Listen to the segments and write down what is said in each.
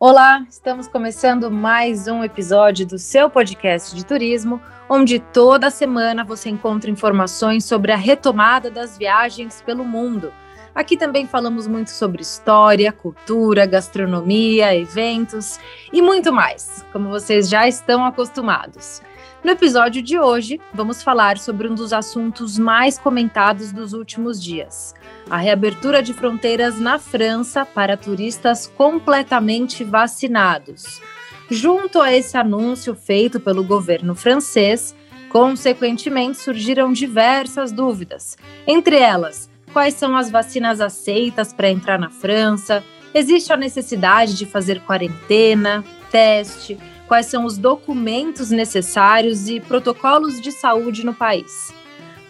Olá, estamos começando mais um episódio do seu podcast de turismo, onde toda semana você encontra informações sobre a retomada das viagens pelo mundo. Aqui também falamos muito sobre história, cultura, gastronomia, eventos e muito mais, como vocês já estão acostumados. No episódio de hoje, vamos falar sobre um dos assuntos mais comentados dos últimos dias: a reabertura de fronteiras na França para turistas completamente vacinados. Junto a esse anúncio feito pelo governo francês, consequentemente surgiram diversas dúvidas. Entre elas, quais são as vacinas aceitas para entrar na França? Existe a necessidade de fazer quarentena, teste? Quais são os documentos necessários e protocolos de saúde no país.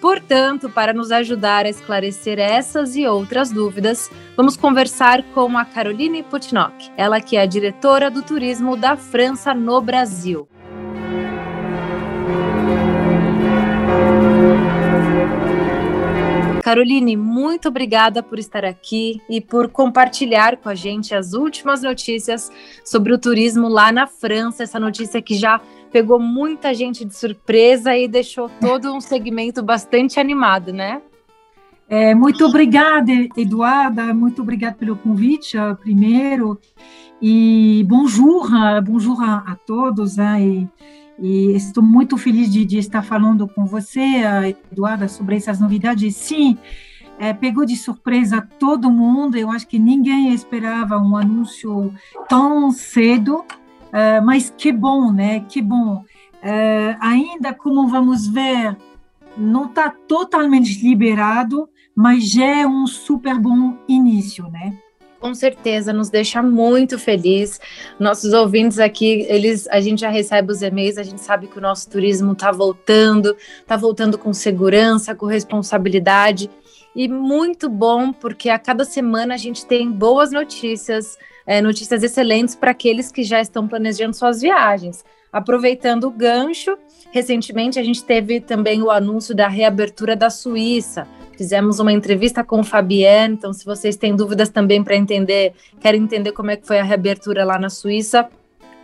Portanto, para nos ajudar a esclarecer essas e outras dúvidas, vamos conversar com a Caroline Putnock, ela que é a diretora do turismo da França no Brasil. Caroline, muito obrigada por estar aqui e por compartilhar com a gente as últimas notícias sobre o turismo lá na França. Essa notícia que já pegou muita gente de surpresa e deixou todo um segmento bastante animado, né? É, muito obrigada, Eduarda. Muito obrigada pelo convite, primeiro. E bonjour, bonjour a, todos. Né? E, e estou muito feliz de, de, estar falando com você, Eduarda, sobre essas novidades. Sim, é, pegou de surpresa todo mundo. Eu acho que ninguém esperava um anúncio tão cedo, é, mas que bom, né? Que bom. É, ainda como vamos ver, não está totalmente liberado, mas já é um super bom início, né? Com certeza nos deixa muito feliz. Nossos ouvintes aqui, eles, a gente já recebe os e-mails, a gente sabe que o nosso turismo está voltando, está voltando com segurança, com responsabilidade e muito bom porque a cada semana a gente tem boas notícias, é, notícias excelentes para aqueles que já estão planejando suas viagens. Aproveitando o gancho, recentemente a gente teve também o anúncio da reabertura da Suíça. Fizemos uma entrevista com o Fabienne, então se vocês têm dúvidas também para entender, querem entender como é que foi a reabertura lá na Suíça,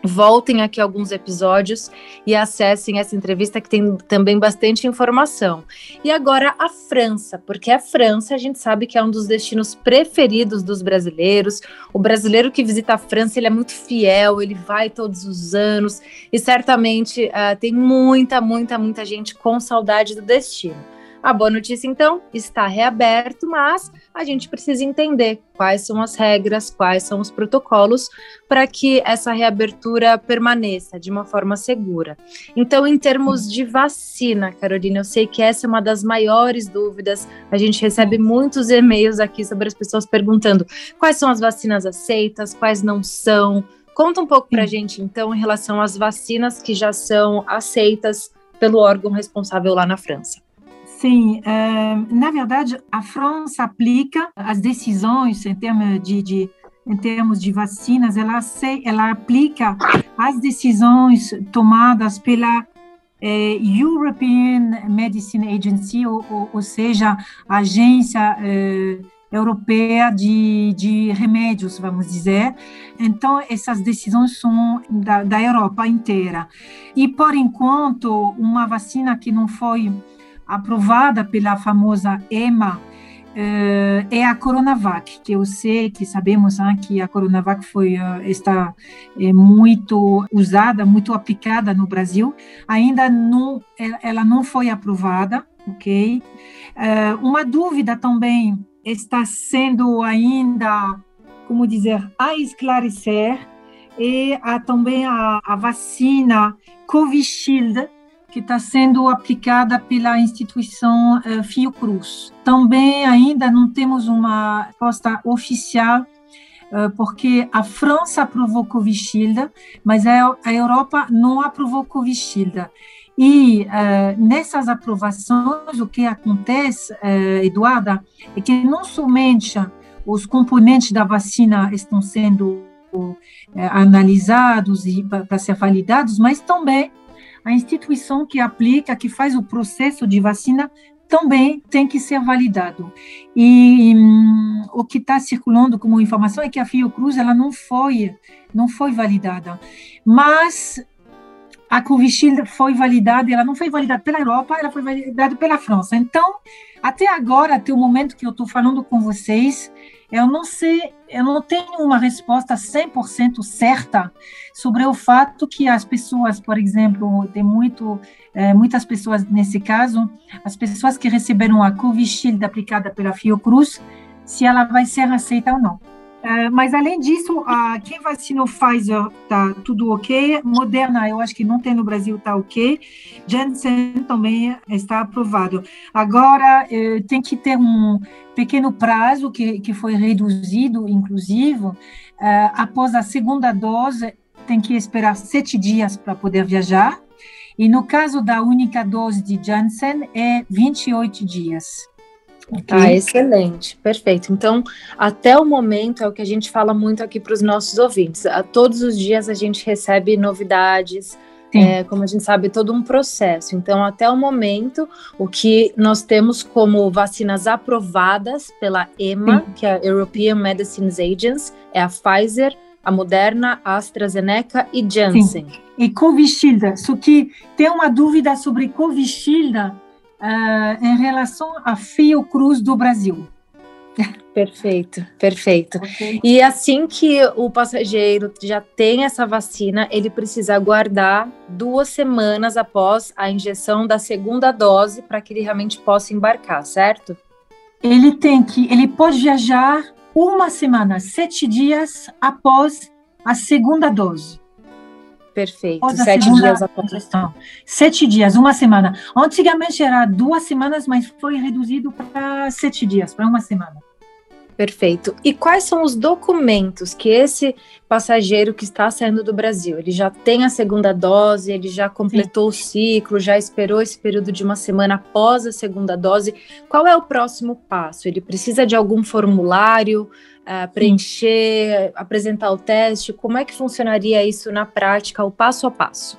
voltem aqui alguns episódios e acessem essa entrevista que tem também bastante informação. E agora a França, porque a França a gente sabe que é um dos destinos preferidos dos brasileiros. O brasileiro que visita a França ele é muito fiel, ele vai todos os anos e certamente uh, tem muita, muita, muita gente com saudade do destino. A boa notícia, então, está reaberto, mas a gente precisa entender quais são as regras, quais são os protocolos para que essa reabertura permaneça de uma forma segura. Então, em termos de vacina, Carolina, eu sei que essa é uma das maiores dúvidas. A gente recebe muitos e-mails aqui sobre as pessoas perguntando quais são as vacinas aceitas, quais não são. Conta um pouco para a gente, então, em relação às vacinas que já são aceitas pelo órgão responsável lá na França. Sim, uh, na verdade, a França aplica as decisões em termos de, de em termos de vacinas, ela, se, ela aplica as decisões tomadas pela eh, European Medicine Agency, ou, ou, ou seja, a agência eh, europeia de, de remédios, vamos dizer. Então, essas decisões são da, da Europa inteira. E, por enquanto, uma vacina que não foi aprovada pela famosa EMA uh, é a Coronavac, que eu sei que sabemos hein, que a Coronavac foi uh, está é, muito usada, muito aplicada no Brasil. Ainda não, ela não foi aprovada, ok? Uma dúvida também está sendo ainda, como dizer, a esclarecer e há também a, a vacina Covishield, que está sendo aplicada pela instituição uh, Fiocruz. Também ainda não temos uma resposta oficial uh, porque a França aprovou Covishield, mas a, Europa não aprovou Covishield. E uh, nessas aprovações, o que acontece, Eduarda, é que não somente os componentes da vacina estão sendo analisados e para ser validados, mas também a instituição que aplica, que faz o processo de vacina, também tem que ser validado. E hum, o que está circulando como informação é que a Fiocruz ela não foi não foi validada, mas a Covishield foi validada, ela não foi validada pela Europa, ela foi validada pela França. Então, até agora, até o momento que eu estou falando com vocês, eu não sei, eu não tenho uma resposta 100% certa sobre o fato que as pessoas, por exemplo, tem muito, é, muitas pessoas nesse caso, as pessoas que receberam a Covishield aplicada pela Fiocruz, se ela vai ser aceita ou não. Uh, mas além disso, uh, quem vacinou Pfizer tá tudo ok. Moderna, eu acho que não tem no Brasil, tá ok. Janssen também está aprovado. Agora uh, tem que ter um pequeno prazo que, que foi reduzido, inclusive, eh, após a segunda dose, tem que esperar sete dias para poder viajar. E no caso da única dose de Janssen, é 28 dias. Okay. Ah, excelente, perfeito. Então, até o momento é o que a gente fala muito aqui para os nossos ouvintes. A, todos os dias a gente recebe novidades, é, como a gente sabe, todo um processo. Então, até o momento, o que nós temos como vacinas aprovadas pela EMA, Sim. que é a European Medicines Agency, é a Pfizer, a Moderna, a AstraZeneca e Janssen. Sim. E Covishield. Só que tem uma dúvida sobre Covishield uh, em relação à Fiocruz do Brasil. Perfeito, perfeito. Okay. E assim que o passageiro já tem essa vacina, ele precisa aguardar duas semanas após a injeção da segunda dose para que ele realmente possa embarcar, certo? Ele tem que, ele pode viajar uma semana, sete dias após a segunda dose. Perfeito. Sete dias após. Questão. Sete dias, uma semana. Antigamente era duas semanas, mas foi reduzido para sete dias, para uma semana. Perfeito. E quais são os documentos que esse passageiro que está saindo do Brasil, ele já tem a segunda dose, ele já completou Sim. o ciclo, já esperou esse período de uma semana após a segunda dose? Qual é o próximo passo? Ele precisa de algum formulário? uh, preencher, apresentar o teste? Como é que funcionaria isso na prática, o passo a passo?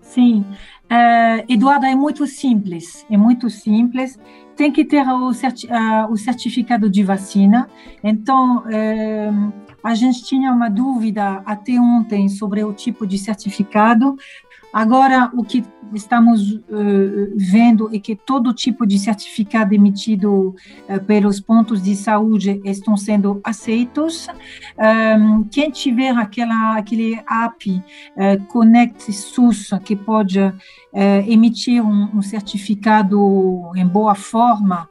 Sim, uh, Eduardo, é muito simples, é muito simples. Tem que ter o, certi uh, o certificado de vacina. Então, uh, a gente tinha uma dúvida até ontem sobre o tipo de certificado. Agora, o que estamos uh, vendo é que todo tipo de certificado emitido uh, pelos pontos de saúde estão sendo aceitos. Um, quem tiver aquela, aquele app uh, Connect SUS, que pode emitir um, um, certificado em boa forma,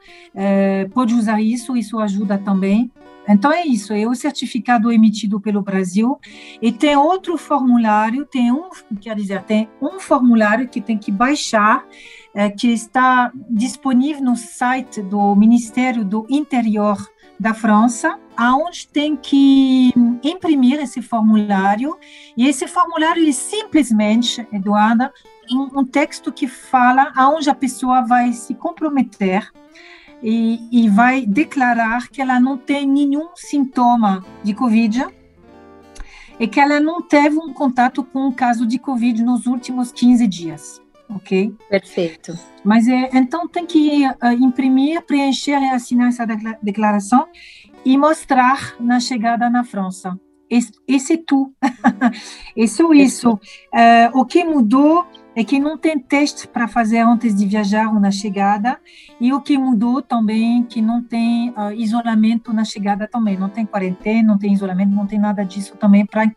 pode usar isso, isso ajuda também. Então é isso, é o certificado emitido pelo Brasil e tem outro formulário, tem um, quer dizer, tem um formulário que tem que baixar, é, que está disponível no site do Ministério do Interior da França, aonde tem que imprimir esse formulário. E esse formulário é simplesmente, Eduarda, um texto que fala aonde a pessoa vai se comprometer e, e vai declarar que ela não tem nenhum sintoma de Covid e que ela não teve um contato com um caso de Covid nos últimos 15 dias. Ok? Perfeito. Mas é, então tem que uh, imprimir, preencher e assinar essa declaração e mostrar na chegada na França. Esse, esse é tu. Isso, isso. Uh, o que mudou é que não tem teste para fazer antes de viajar ou na chegada, e o que mudou também que não tem uh, isolamento na chegada também, não tem quarentena, não tem isolamento, não tem nada disso também para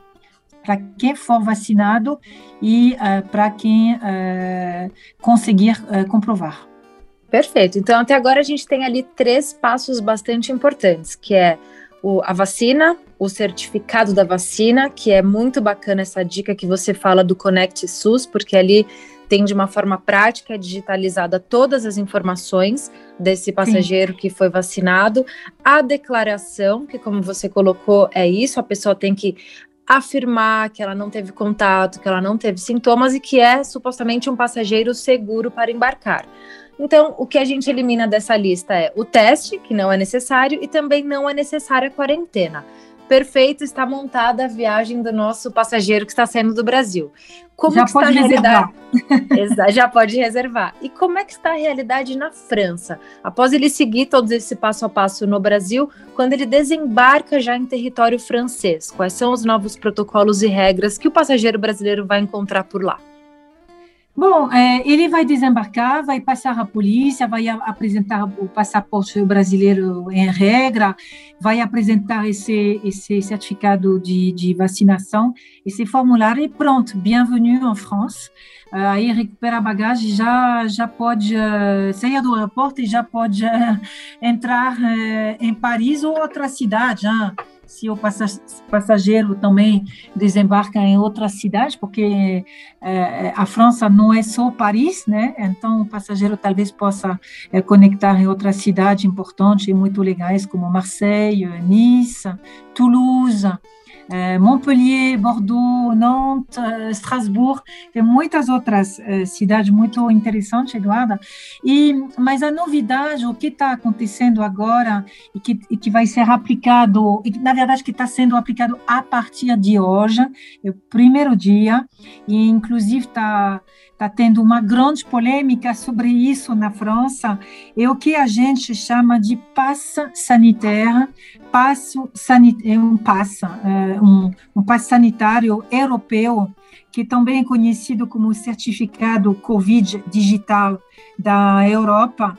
para quem for vacinado e uh, para quem uh, conseguir comprovar. Perfeito. Então até agora a gente tem ali três passos bastante importantes, que é o, a vacina, o certificado da vacina, que é muito bacana essa dica que você fala do Connect SUS, porque ali tem de uma forma prática, digitalizada, todas as informações desse passageiro Sim. que foi vacinado. A declaração, que como você colocou, é isso, a pessoa tem que afirmar que ela não teve contato, que ela não teve sintomas e que é supostamente um passageiro seguro para embarcar. Então, o que a gente elimina dessa lista é o teste, que não é necessário, e também não é necessária a quarentena. Perfeito, está montada a viagem do nosso passageiro que está saindo do Brasil. Como já pode está a realidade? Reservar. já pode reservar. E como é que está a realidade na França? Após ele seguir todo esse passo a passo no Brasil, quando ele desembarca já em território francês, quais são os novos protocolos e regras que o passageiro brasileiro vai encontrar por lá? Bom, é, ele vai desembarcar, vai passar a polícia, vai apresentar o passaporte brasileiro em regra, vai apresentar esse, esse certificado de, de vacinação, esse formulário e pronto, bienvenue en France. Uh, aí recupera a bagagem, já já pode uh, sair do aeroporto e já pode uh, entrar em Paris ou outra cidade. Hein? Se o passageiro também desembarca em outra cidade, porque é, a França não é só Paris, né? Então o passageiro talvez possa é, conectar em outras cidades importantes e muito legais como Marseille, Nice, Toulouse. É, Montpellier, Bordeaux, Nantes, é, Strasbourg, tem muitas outras é, cidades muito interessantes, Eduarda. E mas a novidade, o que está acontecendo agora e que, e que vai ser aplicado, e na verdade que está sendo aplicado a partir de hoje, é o primeiro dia, e inclusive está está tendo uma grande polêmica sobre isso na França, é o que a gente chama de passe sanitaire, passo é um passe, é um, um passe sanitário europeu, que também é conhecido como certificado Covid digital da Europa.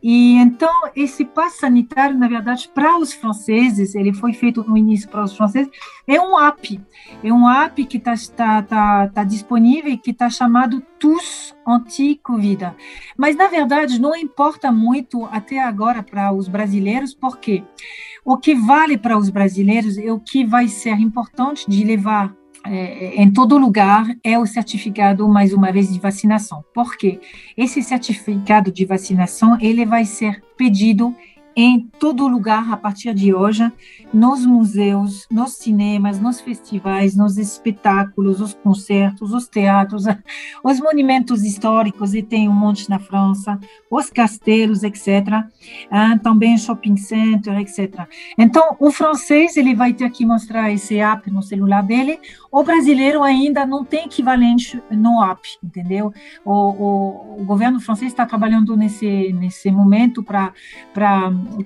E então esse passe sanitário, na verdade, para os franceses, ele foi feito no início para os franceses, é um app, é um app que está tá, tá, tá disponível e que está chamado TUS Anti-Covid. Mas na verdade não importa muito até agora para os brasileiros, porque o que vale para os brasileiros é o que vai ser importante de levar é, em todo lugar é o certificado, mais uma vez, de vacinação. Por quê? Esse certificado de vacinação, ele vai ser pedido em todo lugar a partir de hoje, nos museus, nos cinemas, nos festivais, nos espetáculos, os concertos, os teatros, os monumentos históricos, e tem um monte na França, os castelos, etc. Ah, também shopping center, etc. Então, o francês ele vai ter que mostrar esse app no celular dele, o brasileiro ainda não tem equivalente no app, entendeu? O, o, o governo francês está trabalhando nesse, nesse momento para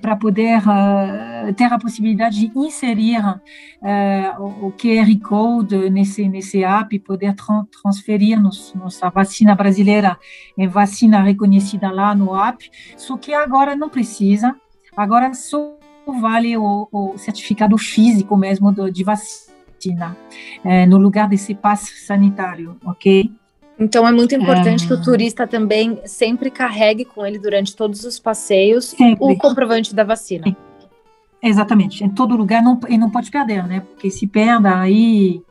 para poder uh, ter a possibilidade de inserir uh, o QR Code nesse, nesse app poder tra transferir nos, nossa vacina brasileira em vacina reconhecida lá no app, só que agora não precisa, agora só vale o, o certificado físico mesmo do, de vacina, uh, no lugar desse passe sanitário, ok? Então é muito importante é. que o turista também sempre carregue com ele durante todos os passeios sempre. o comprovante da vacina. Exatamente, em todo lugar não, e não pode perder, né? Porque se perde, aí,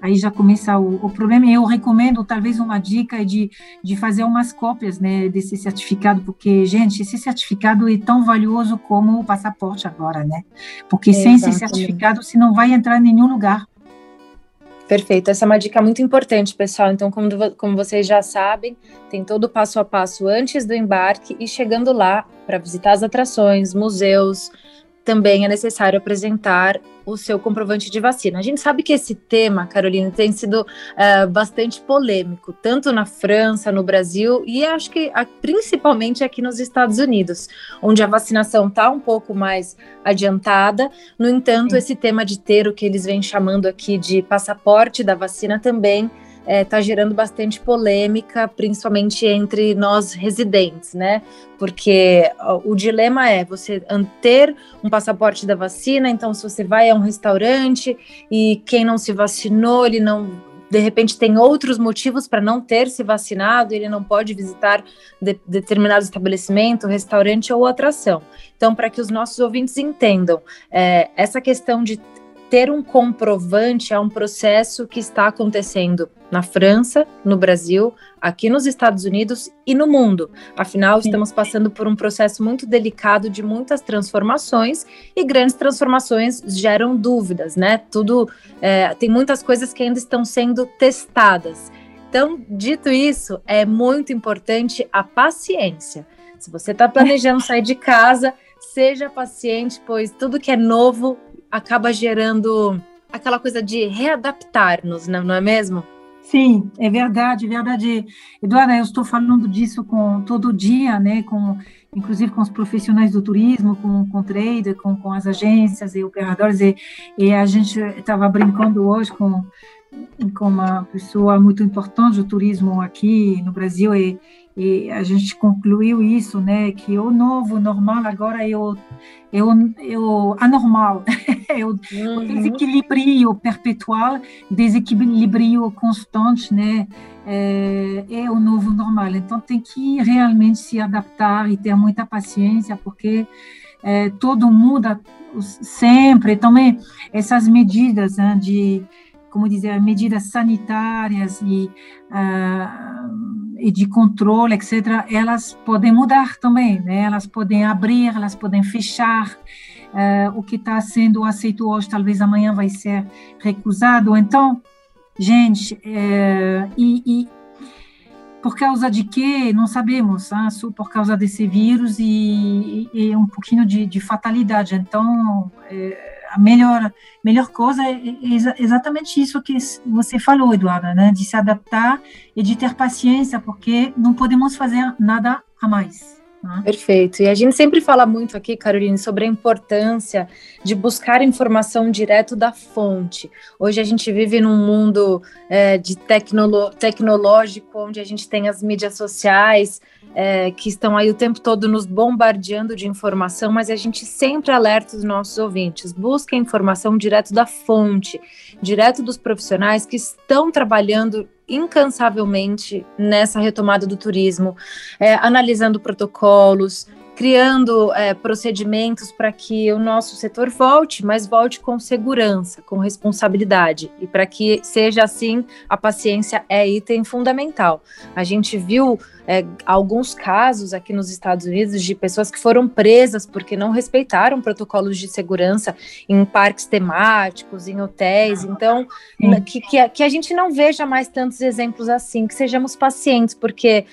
aí já começa o, o problema. Eu recomendo, talvez, uma dica de, de fazer umas cópias né, desse certificado, porque, gente, esse certificado é tão valioso como o passaporte agora, né? Porque sem esse certificado você não vai entrar em nenhum lugar. Perfeito, essa é uma dica muito importante, pessoal. Então, como, como vocês já sabem, tem todo o passo a passo antes do embarque e chegando lá para visitar as atrações, museus, também é necessário apresentar o seu comprovante de vacina. A gente sabe que esse tema, Carolina, tem sido uh, bastante polêmico, tanto na França, no Brasil e acho que uh, principalmente aqui nos Estados Unidos, onde a vacinação está um pouco mais adiantada. No entanto, Sim. esse tema de ter o que eles vêm chamando aqui de passaporte da vacina também está é, tá gerando bastante polêmica, principalmente entre nós residentes, né? Porque o dilema é você ter um passaporte da vacina, então se você vai a um restaurante e quem não se vacinou, ele não de repente tem outros motivos para não ter se vacinado, ele não pode visitar de, determinado estabelecimento, restaurante ou atração. Então, para que os nossos ouvintes entendam, é, essa questão de ter um comprovante é um processo que está acontecendo na França, no Brasil, aqui nos Estados Unidos e no mundo. Afinal, Sim. estamos passando por um processo muito delicado de muitas transformações e grandes transformações geram dúvidas, né? Tudo é, tem muitas coisas que ainda estão sendo testadas. Então, dito isso, é muito importante a paciência. Se você está planejando sair de casa, seja paciente, pois tudo que é novo acaba gerando aquela coisa de readaptar-nos, não é mesmo? Sim, é verdade, é verdade. Eduardo, eu estou falando disso com todo dia, né, com inclusive com os profissionais do turismo, com, com trader, com, com as agências e operadores, e, e a gente estava brincando hoje com, com uma pessoa muito importante do turismo aqui no Brasil, e e a gente concluiu isso, né, que o novo normal agora é o, é o, é o anormal, é o, uhum. o desequilíbrio perpetual, desequilíbrio constante, né, é, é, o novo normal. Então tem que realmente se adaptar e ter muita paciência, porque é, todo muda sempre. Também essas medidas né, de como dizer, medidas sanitárias e, uh, e de controle, etc., elas podem mudar também, né? Elas podem abrir, elas podem fechar. Uh, o que está sendo aceito hoje, talvez amanhã vai ser recusado. Então, gente, uh, e, e, por causa de quê? Não sabemos, hein? Ah, por causa desse vírus e, e, e um pouquinho de, de fatalidade. Então, é, a melhor, melhor coisa é, é exatamente isso que você falou, Eduardo, né? de se adaptar e de ter paciência, porque não podemos fazer nada a mais. Né? Perfeito. E a gente sempre fala muito aqui, Caroline, sobre a importância de buscar informação direto da fonte. Hoje a gente vive num mundo é, de tecnológico, onde a gente tem as mídias sociais, é, que estão aí o tempo todo nos bombardeando de informação, mas a gente sempre alerta os nossos ouvintes: busque a informação direto da fonte, direto dos profissionais que estão trabalhando incansavelmente nessa retomada do turismo, é, analisando protocolos, criando é, procedimentos para que o nosso setor volte, mas volte com segurança, com responsabilidade. E para que seja assim, a paciência é item fundamental. A gente viu é, alguns casos aqui nos Estados Unidos de pessoas que foram presas porque não respeitaram protocolos de segurança em parques temáticos, em hotéis. Então, que, que, a, que a gente não veja mais tantos exemplos assim, que sejamos pacientes, porque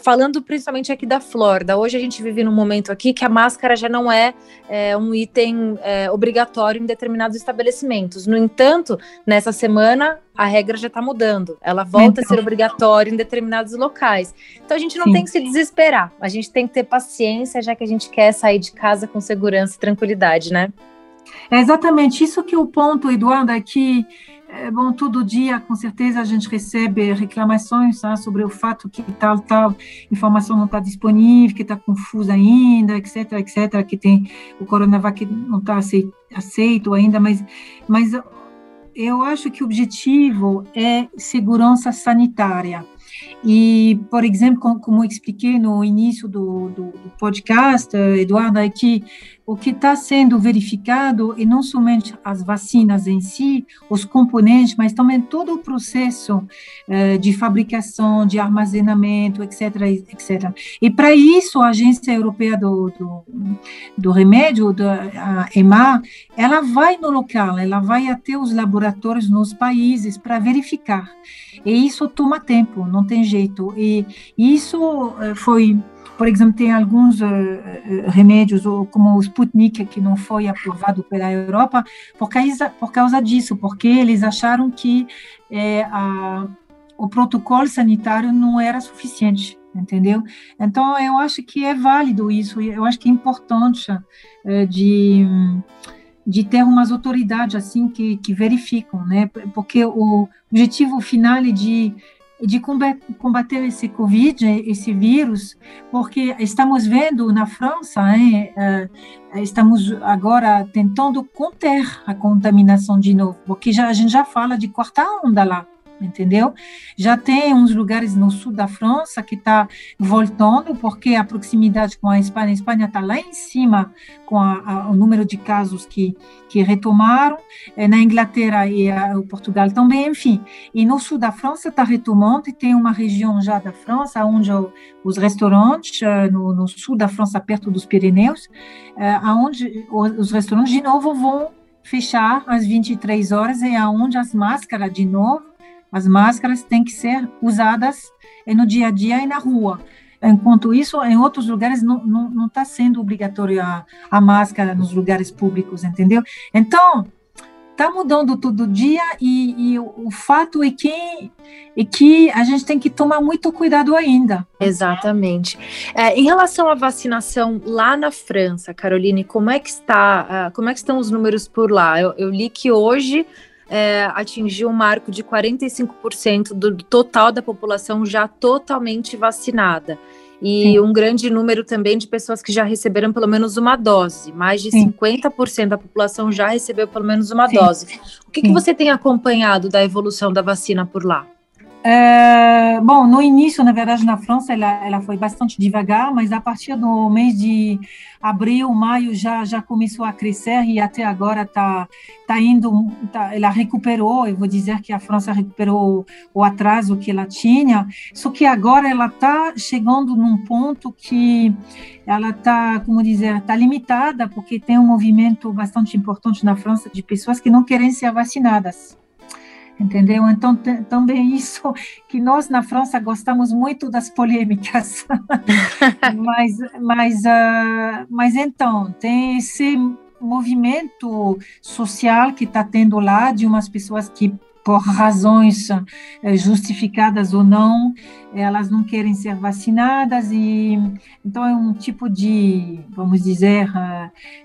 falando principalmente aqui da Flórida, hoje a gente vive num momento aqui que a máscara já não é, é um item é, obrigatório em determinados estabelecimentos. No entanto, nessa semana a regra já está mudando, ela volta então. a ser então. obrigatória em determinados locais. Então a gente não Sim. tem que se desesperar, a gente tem que ter paciência, já que a gente quer sair de casa com segurança e tranquilidade, né? É exatamente isso que o ponto, Eduardo, é que é bom, todo dia, com certeza, a gente recebe reclamações tá, sobre o fato que tal, tal informação não está disponível, que está confusa ainda, etc, etc, que tem o Coronavac não está aceito ainda, mas, mas eu acho que o objetivo é segurança sanitária. E, por exemplo, como, eu expliquei no início do, do, do podcast, Eduardo, é que o que está sendo verificado é não somente as vacinas em si, os componentes, mas também todo o processo eh, de fabricação, de armazenamento, etc, etc. E para isso a Agência Europeia do, do, do Remédio, a EMA, ela vai no local, ela vai até os laboratórios nos países para verificar. E isso toma tempo, não tem jeito. E isso eh, foi por exemplo, tem alguns uh, remédios, como o Sputnik, que não foi aprovado pela Europa, por causa, por causa disso, porque eles acharam que é, a, o protocolo sanitário não era suficiente, entendeu? Então, eu acho que é válido isso, eu acho que é importante de de ter umas autoridades assim que, que verificam, né? Porque o objetivo final é de de combater esse Covid, esse vírus, porque estamos vendo na França, hein, eh, estamos agora tentando conter a contaminação de novo, porque já, a gente já fala de quarta onda lá. Entendeu? Já tem uns lugares no sul da França que está voltando, porque a proximidade com a Espanha, a Espanha está lá em cima com a, a, o número de casos que, que retomaram, é, na Inglaterra e a, o Portugal também, enfim. E no sul da França está retomando, e tem uma região já da França, onde os restaurantes, eh, no, no sul da França, perto dos Pirineus, aonde os restaurantes de novo vão fechar às 23 horas, é aonde as máscaras de novo as máscaras têm que ser usadas no dia a dia e na rua. Enquanto isso, em outros lugares não está sendo obrigatório a, a máscara nos lugares públicos, entendeu? Então, está mudando todo dia e, e o, fato é que, é que a gente tem que tomar muito cuidado ainda. Exatamente. É, em relação à vacinação lá na França, Caroline, como é que está? Uh, como é que estão os números por lá? Eu, eu li que hoje é, atingiu um marco de 45% do total da população já totalmente vacinada. E Sim. um grande número também de pessoas que já receberam pelo menos uma dose. Mais de Sim. 50% da população já recebeu pelo menos uma Sim. dose. O que, que você tem acompanhado da evolução da vacina por lá? É, bom, no início, na verdade, na França, ela, ela foi bastante devagar, mas a partir do mês de abril, maio, já, já começou a crescer e até agora está tá indo, tá, ela recuperou, eu vou dizer que a França recuperou o atraso que ela tinha, só que agora ela está chegando num ponto que ela está, como dizer, está limitada, porque tem um movimento bastante importante na França de pessoas que não querem ser vacinadas entendeu? Então, também isso que nós na França gostamos muito das polêmicas, mas, mas, uh, mas então, tem esse movimento social que está tendo lá de umas pessoas que por razões eh, justificadas ou não, elas não querem ser vacinadas e então é um tipo de, vamos dizer,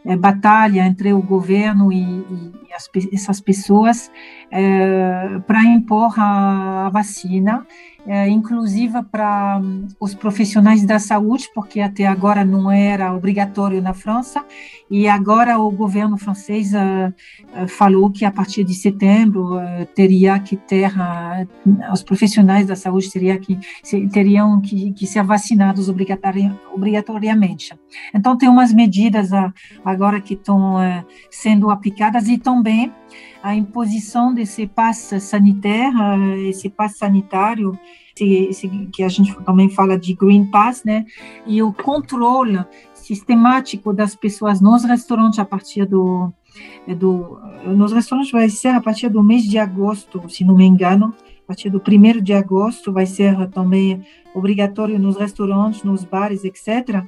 é, batalha entre o governo e, e as, essas pessoas é, para impor a, a vacina é, inclusiva para hum, os profissionais da saúde, porque até agora não era obrigatório na França, e agora o governo francês uh, uh, falou que a partir de setembro uh, teria que ter, os profissionais da saúde teria que, teriam que, que ser vacinados obrigatori, obrigatoriamente. Então, tem umas medidas agora que estão sendo aplicadas e também a imposição desse passe sanitário, esse passe sanitário, que a gente também fala de Green Pass, né? E o controle sistemático das pessoas nos restaurantes a partir do, do nos restaurantes vai ser a partir do mês de agosto, se não me engano, a partir do primeiro de agosto vai ser também obrigatório nos restaurantes, nos bares, etc.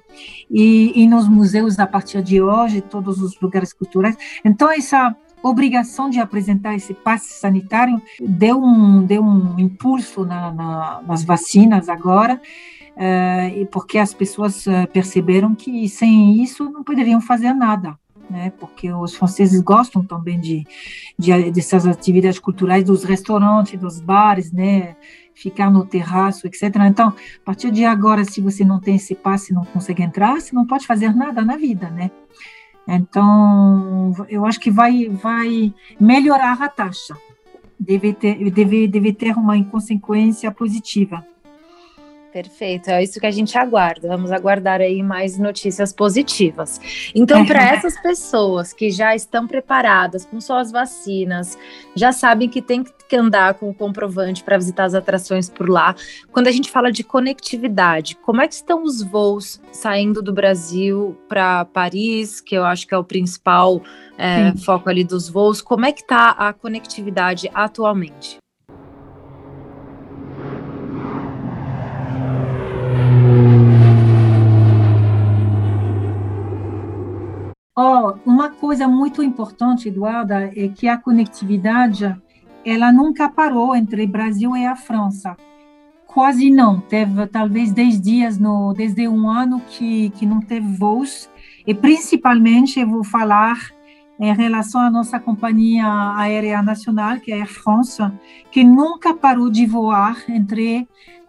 E, e nos museus a partir de hoje, todos os lugares culturais. Então essa obrigação de apresentar esse passe sanitário deu um, deu um impulso na, na, nas vacinas agora, uh, porque as pessoas uh, perceberam que sem isso não poderiam fazer nada. Né, porque os franceses gostam também de, de dessas atividades culturais dos restaurantes, dos bares, né, ficar no terraço, etc. Então, a partir de agora, se você não tem esse passe, não consegue entrar, você não pode fazer nada na vida, né? Então, eu acho que vai, vai melhorar a taxa. Deve ter, deve, deve ter uma consequência positiva. Perfeito, é isso que a gente aguarda. Vamos aguardar aí mais notícias positivas. Então, para essas pessoas que já estão preparadas com suas vacinas, já sabem que tem que andar com o comprovante para visitar as atrações por lá. Quando a gente fala de conectividade, como é que estão os voos saindo do Brasil para Paris, que eu acho que é o principal é, foco ali dos voos? Como é que está a conectividade atualmente? Oh, uma coisa muito importante, Eduarda, é que a conectividade ela nunca parou entre Brasil e a França. Quase não. Teve talvez 10 dias, no, desde um ano, que, que não teve voos. E principalmente, eu vou falar em relação à nossa companhia aérea nacional, que é a Air France, que nunca parou de voar entre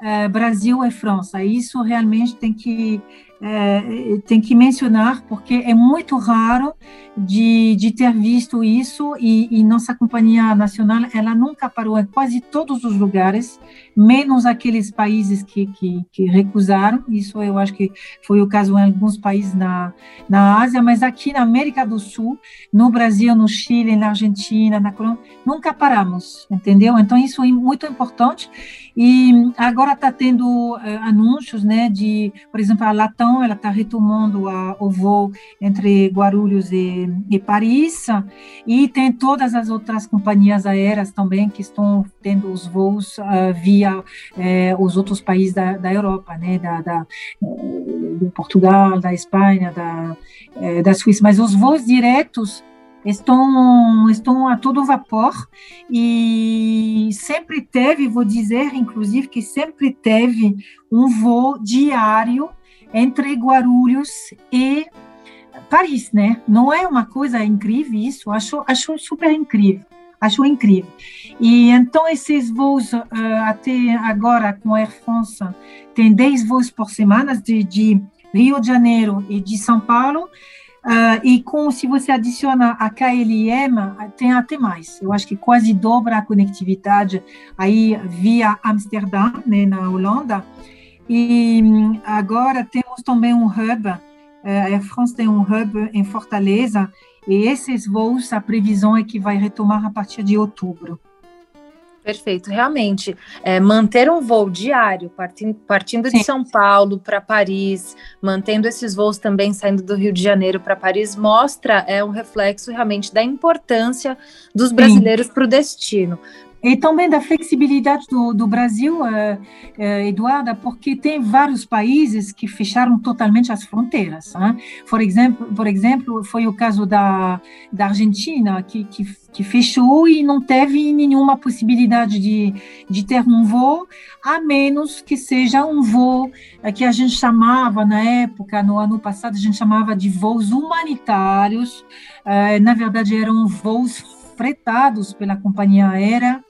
uh, Brasil e França. Isso realmente tem que é, tem que mencionar, porque é muito raro de, de ter visto isso e, e, nossa companhia nacional, ela nunca parou em quase todos os lugares, menos aqueles países que, que, que recusaram, isso eu acho que foi o caso em alguns países na, na Ásia, mas aqui na América do Sul, no Brasil, no Chile, na Argentina, na Colômbia, nunca paramos, entendeu? Então isso é muito importante e agora está tendo uh, anúncios, né, de, por exemplo, a Latam, ela está retomando a, o voo entre Guarulhos e, e, Paris, e tem todas as outras companhias aéreas também que estão tendo os voos uh, via uh, os outros países da, da Europa, né, da, da do Portugal, da Espanha, da, da Suíça, mas os voos diretos estão, estão a todo vapor e sempre teve, vou dizer, inclusive, que sempre teve um voo diário entre Guarulhos e Paris, né? Não é uma coisa incrível isso? Acho, acho super incrível. Acho incrível. E então esses voos uh, até agora com Air France tem 10 voos por semana de, de Rio de Janeiro e de São Paulo Uh, e com, se você adiciona a KLM, tem até mais. Eu acho que quase dobra a conectividade aí via Amsterdã, né, na Holanda. E agora temos também um hub, uh, a Air France tem um hub em Fortaleza, e esses voos, a previsão é que vai retomar a partir de outubro. Perfeito, realmente. É, manter um voo diário, partindo, partindo de São Paulo para Paris, mantendo esses voos também saindo do Rio de Janeiro para Paris, mostra é um reflexo realmente da importância dos brasileiros para o destino. E também da flexibilidade do, do Brasil, uh, uh, Eduarda, porque tem vários países que fecharam totalmente as fronteiras. Né? Por, exemplo, por exemplo, foi o caso da, da Argentina, que, que, que fechou e não teve nenhuma possibilidade de, de ter um voo, a menos que seja um voo uh, que a gente chamava, na época, no ano passado, a gente chamava de voos humanitários. na verdade, eram voos fretados pela companhia aérea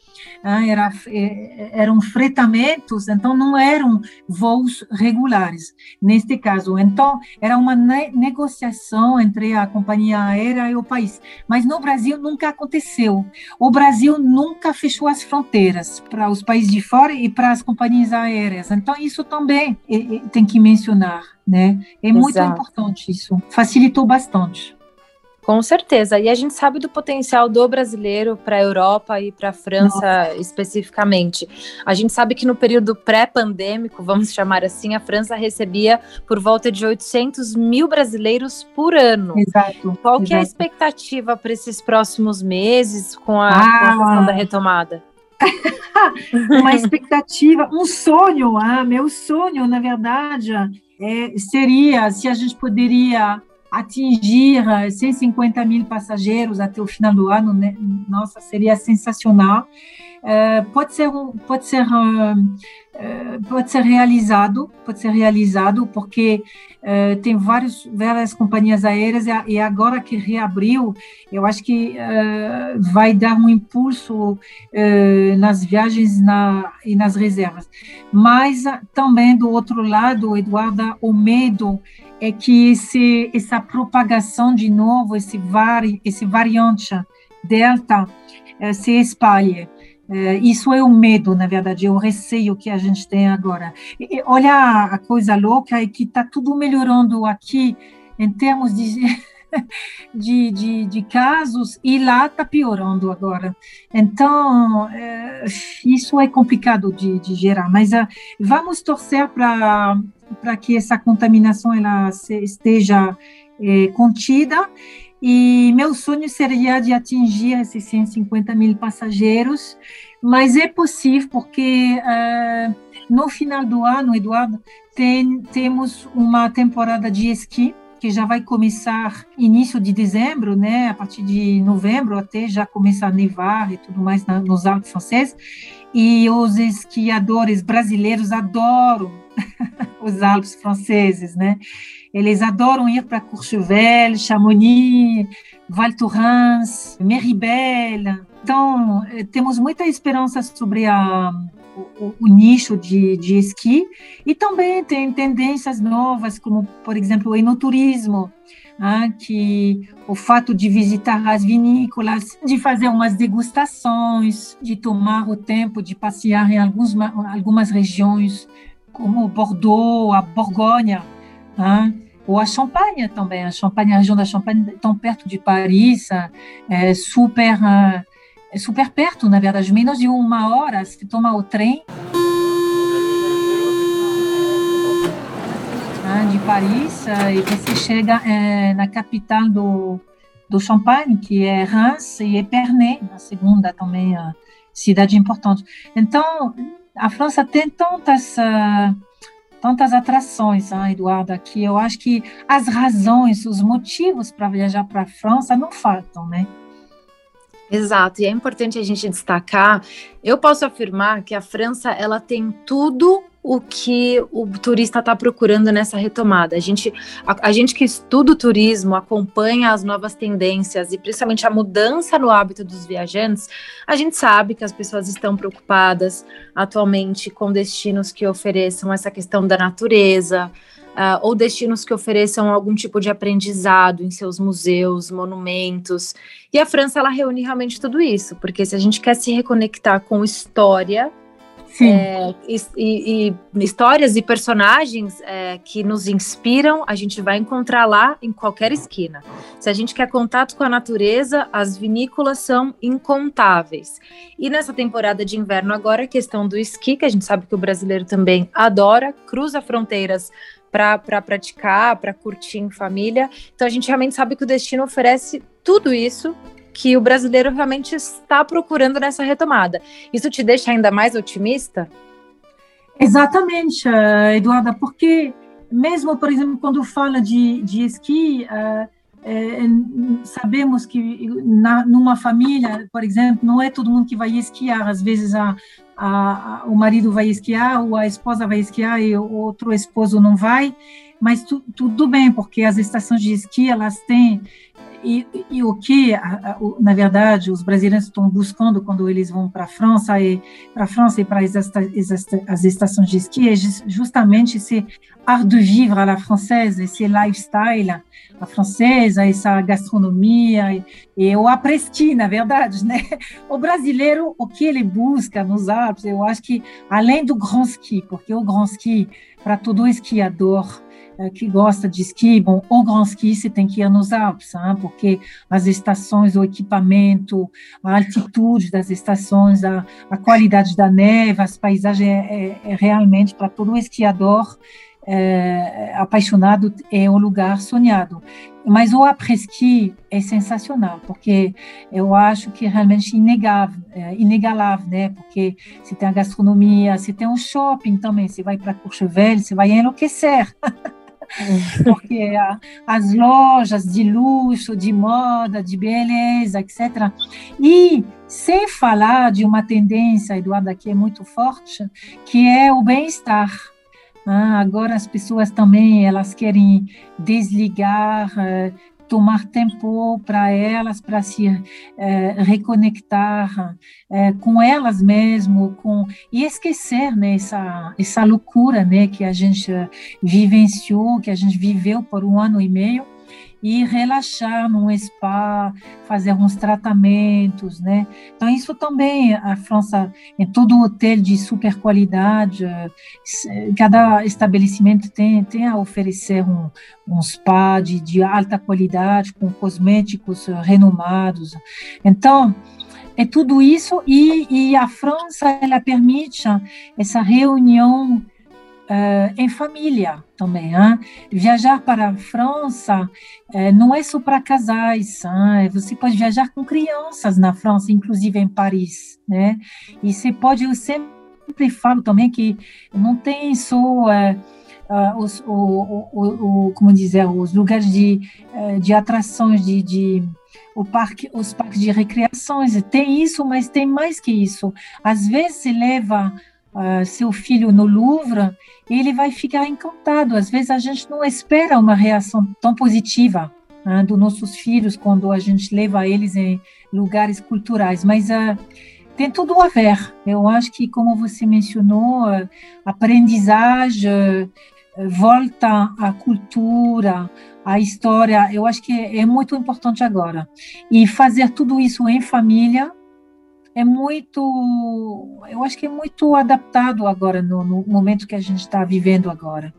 era, é, eram fretamentos, então não eram voos regulares, neste caso. Então, era uma ne negociação entre a companhia aérea e o país. Mas no Brasil nunca aconteceu. O Brasil nunca fechou as fronteiras para os países de fora e para as companhias aéreas. Então, isso também é, é, tem que mencionar. Né? É muito importante isso. Facilitou bastante. Com certeza. E a gente sabe do potencial do brasileiro para a Europa e para a França Nossa. especificamente. A gente sabe que no período pré-pandêmico, vamos chamar assim, a França recebia por volta de 800 mil brasileiros por ano. Exato. Qual exato. que é a expectativa para esses próximos meses com a, ah. com a questão da retomada? uma expectativa, um sonho, ah, meu sonho, na verdade, é, seria se a gente poderia atingir 150 mil passageiros até o final do ano, né? nossa, seria sensacional. Uh, pode ser pode ser uh, pode ser realizado pode ser realizado porque tem vários várias companhias aéreas e agora que reabriu eu acho que vai dar um impulso nas viagens na, e nas reservas mas também do outro lado Eduardo o medo é que esse, essa propagação de novo, esse, vari, esse variante delta é, se espalhe. É, isso é o medo, na verdade, é o receio que a gente tem agora. E, olha a coisa louca é que está tudo melhorando aqui em termos de, de, de, de casos e lá está piorando agora. Então, é, isso é complicado de, de gerar, mas uh, vamos torcer para que essa contaminação ela esteja é, contida. E meu sonho seria de atingir esses 150 mil passageiros, mas é possível porque uh, no final do ano, Eduardo, tem, temos uma temporada de esqui que já vai começar início de dezembro, né? A partir de novembro até já começa a nevar e tudo mais na, nos Alpes franceses. E os esquiadores brasileiros adoram os Alpes franceses, né? Eles adoram ir para Courchevel, Chamonix, Val Thorens, Meribel. Então, eh, temos muita esperança sobre a, o, o, nicho de, de esqui, e também tem tendências novas, como, por exemplo, o enoturismo, ah, que o fato de visitar as vinícolas, de fazer umas degustações, de tomar o tempo de passear em alguns, algumas regiões, como Bordeaux, a Borgonha, ah, ou a Champagne também. A Champagne, a região da Champagne, tão perto de Paris, é super, é super perto, na verdade, menos de uma hora, se toma o trem. de Paris e você chega é, na capital do, do Champagne, que é Reims, e Epernay, a segunda também cidade importante. Então, a França tem tantas uh, tantas atrações, hein, Eduardo, que eu acho que as razões, os motivos para viajar para a França não faltam, né? Exato, e é importante a gente destacar. Eu posso afirmar que a França ela tem tudo o que o turista está procurando nessa retomada. A gente, a, a, gente que estuda o turismo, acompanha as novas tendências e principalmente a mudança no hábito dos viajantes, a gente sabe que as pessoas estão preocupadas atualmente com destinos que ofereçam essa questão da natureza. Uh, ou destinos que ofereçam algum tipo de aprendizado em seus museus, monumentos. E a França ela reúne realmente tudo isso, porque se a gente quer se reconectar com história, é, e, e, e, histórias e personagens é, que nos inspiram, a gente vai encontrar lá em qualquer esquina. Se a gente quer contato com a natureza, as vinícolas são incontáveis. E nessa temporada de inverno agora, a questão do esqui, que a gente sabe que o brasileiro também adora, cruza fronteiras para pra praticar, para curtir em família. Então a gente realmente sabe que o destino oferece tudo isso que o brasileiro realmente está procurando nessa retomada. Isso te deixa ainda mais otimista? Exatamente, eh, Eduarda, porque mesmo, por exemplo, quando fala de, de esqui, uh, é, sabemos que na, numa família, por exemplo, não é todo mundo que vai esquiar. Às vezes a, a, a, o marido vai esquiar ou a esposa vai esquiar e o outro esposo não vai. Mas tu, tudo bem, porque as estações de esqui elas têm e, e, o que, na verdade, os brasileiros estão buscando quando eles vão para a França e para França e para as, as, estações de esqui é justamente esse art de vivre à la française, esse lifestyle a francesa, essa gastronomia e, e o après-ski, na verdade, né? O brasileiro, o que ele busca nos Alpes, eu acho que além do grand ski, porque o grand ski para todo esquiador que gosta de esqui, bom, o Grand Ski você tem que ir nos Alpes, hein? porque as estações, o equipamento, a altitude das estações, a, a qualidade da neve, as paisagens é, é, é realmente para todo esquiador é, apaixonado é o lugar sonhado. Mas o après-ski é sensacional, porque eu acho que é realmente inegável, é, inegalável, né? Porque se tem a gastronomia, se tem um shopping também, você vai para Courchevel, você vai enlouquecer. porque as lojas de luxo, de moda, de beleza, etc. E sem falar de uma tendência, Eduardo, que é muito forte, que é o bem-estar. Ah, agora as pessoas também elas querem desligar, eh, tomar tempo para elas, para se é, reconectar é, com elas mesmo, com e esquecer né, essa, essa loucura né, que a gente vivenciou, que a gente viveu por um ano e meio e relaxar num spa, fazer alguns tratamentos, né? Então isso também a França é todo hotel de super qualidade, cada estabelecimento tem tem a oferecer um, um spa de, de alta qualidade com cosméticos renomados. Então é tudo isso e, e a França ela permite essa reunião uh, em família também. Hein? Viajar para a França uh, não é só para casais. Hein? Você pode viajar com crianças na França, inclusive em Paris. Né? E você pode, eu sempre falo também que não tem só. Uh, Uh, os, o, o, o, como dizer, os lugares de, de atrações, de, de o parque, os parques de recreações, tem isso, mas tem mais que isso. Às vezes se leva uh, seu filho no Louvre, ele vai ficar encantado. Às vezes a gente não espera uma reação tão positiva uh, dos nossos filhos quando a gente leva eles em lugares culturais, mas uh, tem tudo a ver. Eu acho que, como você mencionou, a aprendizagem, volta à cultura, à história, eu acho que é muito importante agora. E fazer tudo isso em família é muito, eu acho que é muito adaptado agora no, no momento que a gente está vivendo agora.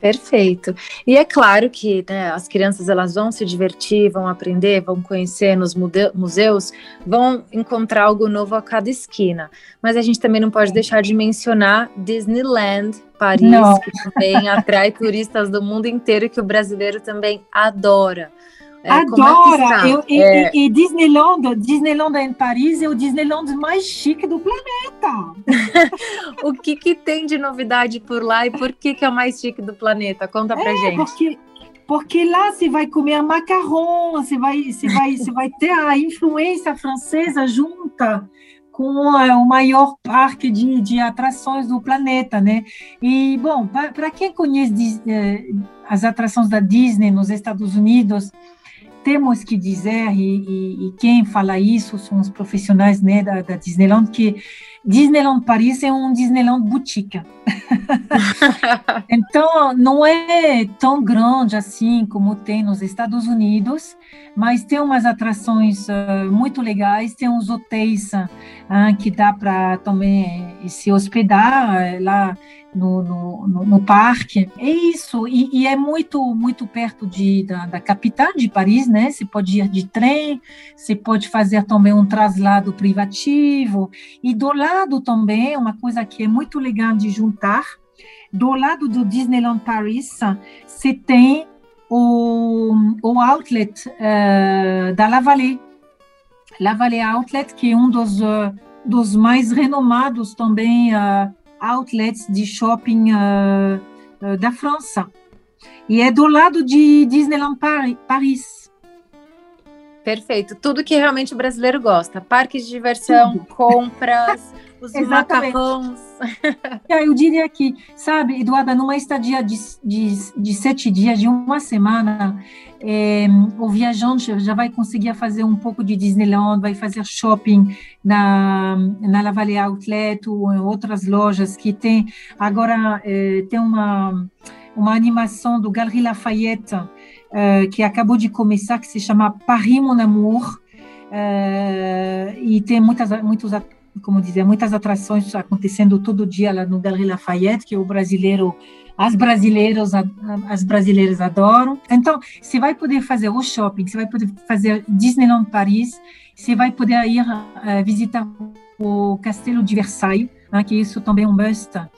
Perfeito. E é claro que né, as crianças elas vão se divertir, vão aprender, vão conhecer nos museus, vão encontrar algo novo a cada esquina. Mas a gente também não pode deixar de mencionar Disneyland Paris, não. que também atrai turistas do mundo inteiro e que o brasileiro também adora. É, Adora! É eu, é... e, e, Disneyland, Disneyland em Paris é o Disneyland mais chique do planeta. o que, que tem de novidade por lá e por que, que é o mais chique do planeta? Conta pra é, gente. Porque, porque lá você vai comer macarrão, você vai, você vai, você vai ter a influência francesa junta com o maior parque de, de atrações do planeta, né? E, bom, para quem conhece eh, as atrações da Disney nos Estados Unidos, temos que dizer, e, e, e, quem fala isso são os profissionais né, da, da Disneyland, que Disneyland Paris é um Disneyland boutique. então, não é tão grande assim como tem nos Estados Unidos, mas tem umas atrações uh, muito legais, tem uns hotéis uh, que dá para também se hospedar uh, lá no, no, no, no, parque. É isso, e, e, é muito muito perto de, da, da, capital de Paris, né? Você pode ir de trem, você pode fazer também um traslado privativo, e do lado também, uma coisa que é muito legal de juntar, do lado do Disneyland Paris, você tem o, o outlet uh, da La Vallée. La Vallée Outlet, que é um dos, uh, dos mais renomados também uh, outlets de shopping da França. E é do lado de Disneyland Paris. Perfeito. Tudo que realmente o brasileiro gosta. Parques de diversão, Tudo. compras, os Exatamente. macarrões. Eu diria que, sabe, Eduarda, numa estadia de, de, de sete dias, de uma semana, é, o viajante já vai conseguir fazer um pouco de Disneyland, vai fazer shopping na, na La Vallée Outlet ou em outras lojas que tem. Agora, é, tem uma, uma animação do Galerie Lafayette é, que acabou de começar, que se chama Paris Mon Amour. É, e tem muitas, muitos como dizer, muitas atrações acontecendo todo dia lá no Galerie Lafayette, que o brasileiro, as brasileiras, as brasileiras adoram. Então, você vai poder fazer o shopping, você vai poder fazer Disneyland Paris, você vai poder ir uh, visitar o Castelo de Versailles, né, que isso também é um must, eh,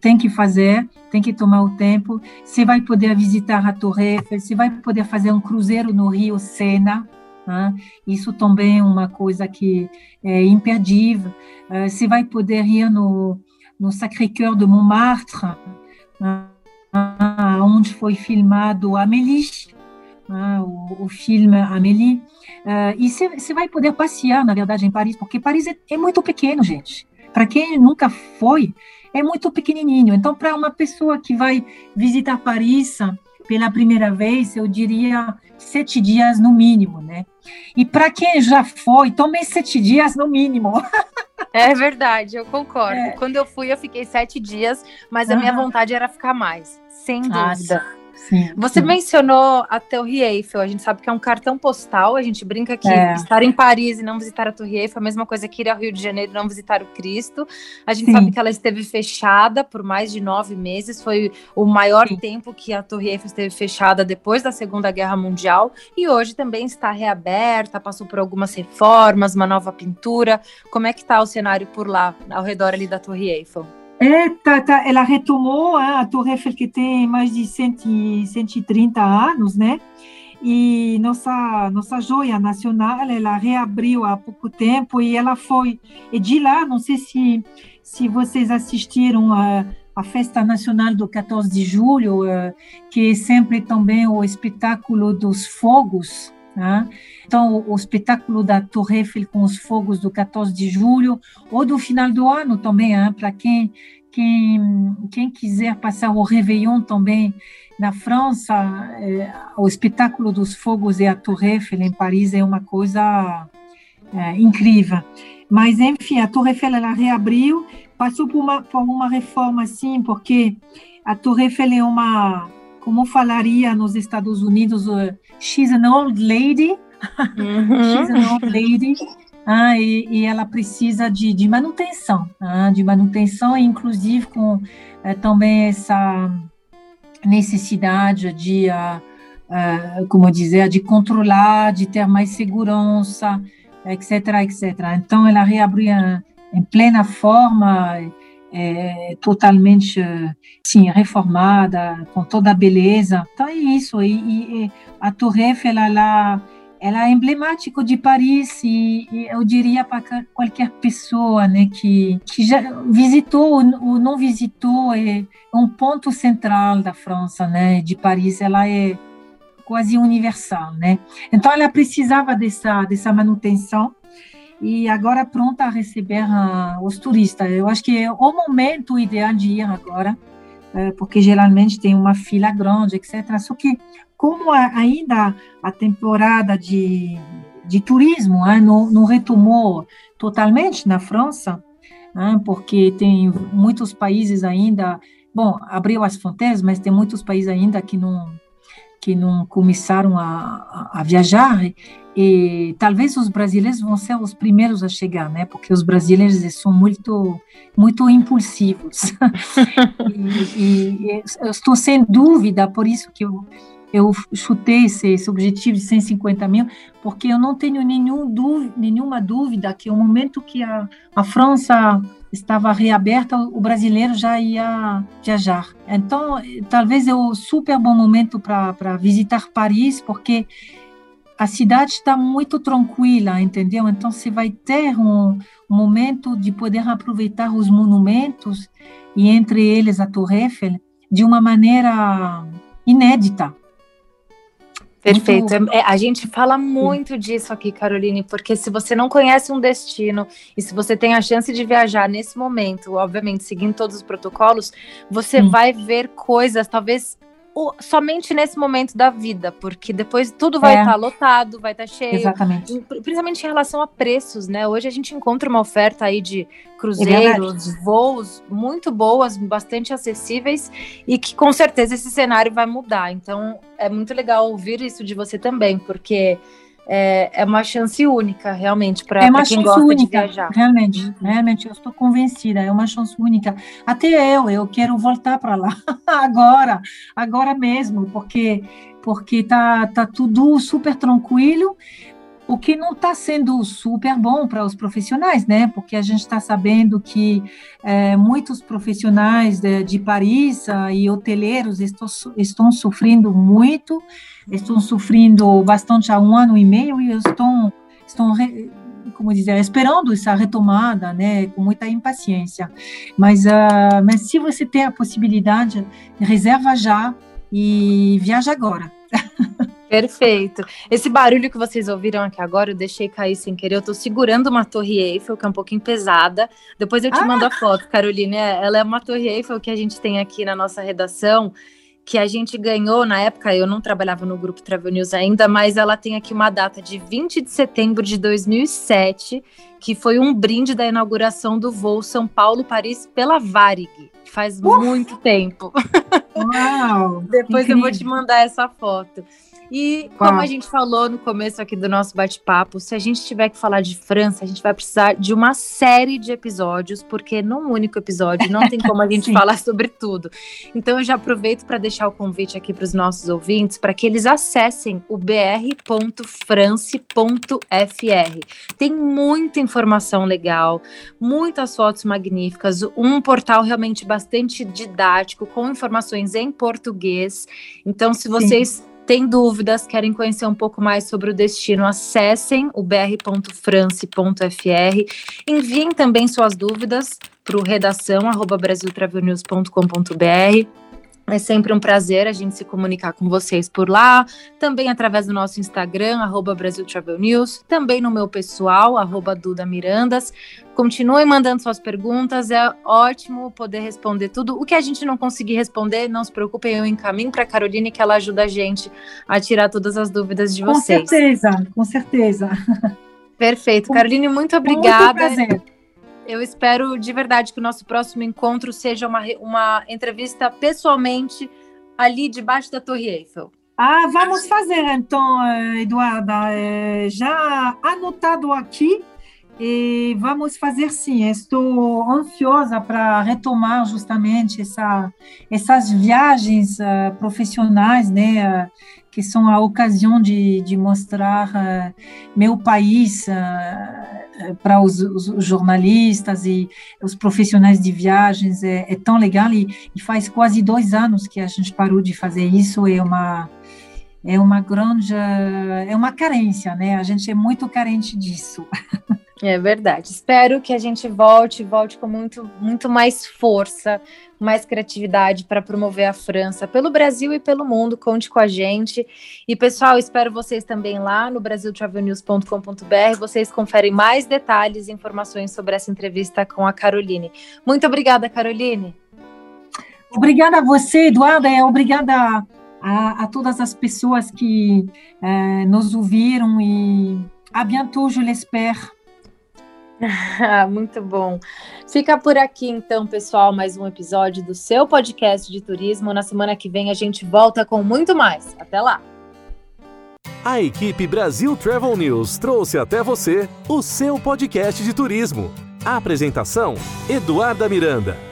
tem que fazer, tem que tomar o tempo. Você vai poder visitar a Torre Eiffel, você vai poder fazer um cruzeiro no Rio Sena, né? Isso também é uma coisa que é imperdível. Uh, você vai poder ir no, no Sacré-Cœur de Montmartre, uh, onde foi filmado Amélie, uh, o, o, filme Amélie. Uh, e você vai poder passear, na verdade, em Paris, porque Paris é, é muito pequeno, gente. Para quem nunca foi, é muito pequenininho. Então, para uma pessoa que vai visitar Paris pela primeira vez, eu diria sete dias no mínimo, né? E para quem já foi, tomei sete dias no mínimo. É verdade, eu concordo. É. Quando eu fui, eu fiquei sete dias, mas a minha vontade era ficar mais, sem dúvida. Ah, Sim, Você sim. mencionou a Torre Eiffel, a gente sabe que é um cartão postal, a gente brinca que é. estar em Paris e não visitar a Torre Eiffel é a mesma coisa que ir ao Rio de Janeiro e não visitar o Cristo. A gente sim. sabe que ela esteve fechada por mais de nove meses, foi o maior sim. tempo que a Torre Eiffel esteve fechada depois da Segunda Guerra Mundial e hoje também está reaberta, passou por algumas reformas, uma nova pintura. Como é que está o cenário por lá, ao redor ali da Torre Eiffel? É, tá, tá, ela retomou a Torre Eiffel, que tem mais de 100, 130 anos, né? E nossa, nossa joia nacional, ela reabriu há pouco tempo e ela foi. E de lá, não sei se, se vocês assistiram a, a Festa Nacional do 14 de Julho, uh, que é sempre também o espetáculo dos fogos, né? Então, o, espetáculo da Torre Eiffel com os fogos do 14 de julho, ou do final do ano também, para quem, quem, quem quiser passar o Réveillon também na França, é, o espetáculo dos fogos e a Torre Eiffel em Paris é uma coisa é, incrível. Mas, enfim, a Torre Eiffel, ela reabriu, passou por uma, por uma reforma, assim, porque a Torre Eiffel é uma, como falaria nos Estados Unidos, uh, she's an old lady, uhum. she's an old lady, ah, e, e, ela precisa de, de manutenção, ah, de manutenção, inclusive com é, também essa necessidade de, uh, uh, como dizer, de controlar, de ter mais segurança, etc, etc. Então, ela reabriu em plena forma, é, totalmente, sim, reformada, com toda a beleza. Então, é isso. E, e a Torre Eiffel, ela ela é emblemático de Paris e, e eu diria para qualquer pessoa né, que, que já visitou ou não visitou, é um ponto central da França, né, de Paris, ela é quase universal, né? Então ela precisava dessa dessa manutenção e agora pronta a receber uh, os turistas. Eu acho que é o momento ideal de ir agora, uh, porque geralmente tem uma fila grande, etc. Só que como ainda a temporada de, de turismo né, não, não, retomou totalmente na França, né, porque tem muitos países ainda, bom, abriu as fronteiras, mas tem muitos países ainda que não que não começaram a, a, viajar e talvez os brasileiros vão ser os primeiros a chegar, né? Porque os brasileiros são muito muito impulsivos e, e, eu estou sem dúvida por isso que eu eu chutei esse, esse, objetivo de 150 mil, porque eu não tenho nenhum dúvida, nenhuma dúvida que o momento que a, a França estava reaberta, o brasileiro já ia viajar. Então, talvez é o super bom momento para visitar Paris, porque a cidade está muito tranquila, entendeu? Então, você vai ter um, um momento de poder aproveitar os monumentos, e entre eles a Torre Eiffel, de uma maneira inédita. Perfeito. Muito... É, a gente fala muito disso aqui, Caroline, porque se você não conhece um destino e se você tem a chance de viajar nesse momento, obviamente seguindo todos os protocolos, você vai ver coisas, talvez o, somente nesse momento da vida, porque depois tudo vai estar é. tá lotado, vai estar tá cheio. Exatamente. Principalmente em relação a preços, né? Hoje a gente encontra uma oferta aí de cruzeiros, é voos muito boas, bastante acessíveis e que com certeza esse cenário vai mudar. Então é muito legal ouvir isso de você também, porque é, é uma chance única, realmente, para é quem gosta única, de viajar. Realmente, uhum. realmente, eu estou convencida, é uma chance única. Até eu, eu quero voltar para lá agora, agora mesmo, porque porque tá, tá tudo super tranquilo, o que não está sendo super bom para os profissionais, né? Porque a gente está sabendo que é, muitos profissionais de, de Paris e hoteleiros estão, estão sofrendo muito, estão sofrendo bastante há um ano e meio e estão, estão como dizer, esperando essa retomada, né, com muita impaciência. Mas, uh, mas se você tem a possibilidade, reserva já e viaja agora. Perfeito. Esse barulho que vocês ouviram aqui agora, eu deixei cair sem querer. Eu tô segurando uma torre Eiffel, que é um pouquinho pesada. Depois eu te ah. mando a foto, Caroline. É, ela é uma torre Eiffel que a gente tem aqui na nossa redação, que a gente ganhou na época. Eu não trabalhava no grupo Travel News ainda, mas ela tem aqui uma data de 20 de setembro de 2007, que foi um brinde da inauguração do voo São Paulo-Paris pela Varig. Faz muito tempo. Uau! Depois incrível. eu vou te mandar essa foto. E como a gente falou no começo aqui do nosso bate-papo, se a gente tiver que falar de França, a gente vai precisar de uma série de episódios, porque num único episódio não tem como a gente falar sobre tudo. Então eu já aproveito para deixar o convite aqui para os nossos ouvintes para que eles acessem o br.france.fr. Tem muita informação legal, muitas fotos magníficas, um portal realmente bastante didático com informações em português. Então se vocês Sim tem dúvidas, querem conhecer um pouco mais sobre o destino, acessem o br.france.fr. Enviem também suas dúvidas para o redação brasiltravelnews.com.br. É sempre um prazer a gente se comunicar com vocês por lá, também através do nosso Instagram, arroba Brasil Travel News, também no meu pessoal, arroba Duda Mirandas. Continuem mandando suas perguntas, é ótimo poder responder tudo. O que a gente não conseguir responder, não se preocupem, eu encaminho para a Caroline que ela ajuda a gente a tirar todas as dúvidas de vocês. Com certeza, com certeza. Perfeito. Caroline, muito obrigada. Muito prazer. Eu espero de verdade que o nosso próximo encontro seja uma, uma entrevista pessoalmente ali debaixo da Torre Eiffel. Ah, vamos fazer então, Eduarda. É, já anotado aqui e vamos fazer sim. Estou ansiosa para retomar justamente essa, essas viagens uh, profissionais, né? Uh, que são a ocasião de, de mostrar uh, meu país para os, os, jornalistas e os profissionais de viagens. É, é tão legal e, e, faz quase dois anos que a gente parou de fazer isso. É uma é uma grande é uma carência, né? A gente é muito carente disso. É verdade. Espero que a gente volte, volte com muito, muito mais força, mais criatividade para promover a França pelo Brasil e pelo mundo. Conte com a gente. E pessoal, espero vocês também lá no brasiltravelnews.com.br. Vocês conferem mais detalhes e informações sobre essa entrevista com a Caroline. Muito obrigada, Caroline. Obrigada a você, Eduarda. É, obrigada a, a todas as pessoas que é, nos ouviram e a bientôt, je l'espère. Muito bom. Fica por aqui então, pessoal, mais um episódio do seu podcast de turismo. Na semana que vem a gente volta com muito mais. Até lá. A equipe Brasil Travel News trouxe até você o seu podcast de turismo. A apresentação: Eduarda Miranda.